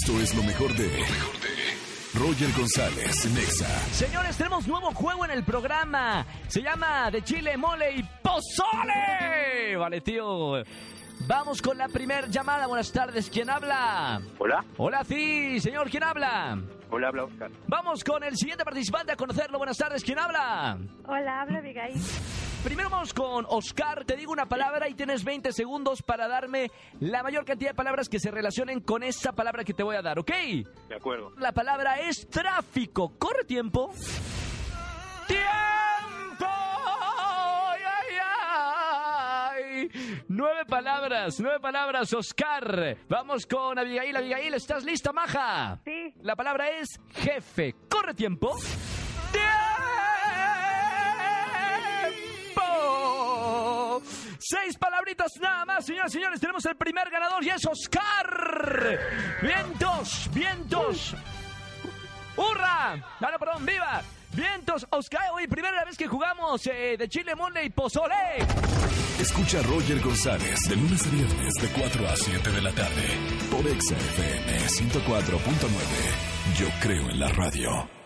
Esto es lo mejor de. Roger González, Nexa. Señores, tenemos nuevo juego en el programa. Se llama De Chile, Mole y Pozole. Vale, tío. Vamos con la primer llamada. Buenas tardes. ¿Quién habla? Hola, Hola, sí. Señor, ¿quién habla? hola, habla Oscar. Vamos con el siguiente participante a conocerlo. Buenas tardes. ¿Quién habla? Hola, habla Abigail. Primero vamos con Oscar. Te digo una palabra y tienes 20 segundos para darme la mayor cantidad de palabras que se relacionen con esa palabra que te voy a dar, ¿ok? De acuerdo. La palabra es tráfico. ¿Corre tiempo? ¡Tiempo! ¡Ay, ay, ay! Nueve palabras, nueve palabras, Oscar. Vamos con Abigail. Abigail, ¿estás lista, maja? Sí, La palabra es jefe. ¿Corre tiempo? ¡Tiempo! Seis palabritas nada más, señoras y señores. Tenemos el primer ganador y es Oscar. Vientos, vientos. ¡Hurra! Ah, no, perdón, viva. Vientos, Oscar. Hoy primera vez que jugamos eh, de Chile, Mole y Pozole. Escucha a Roger González de lunes a viernes de 4 a 7 de la tarde por Exa FM 104.9. Yo creo en la radio.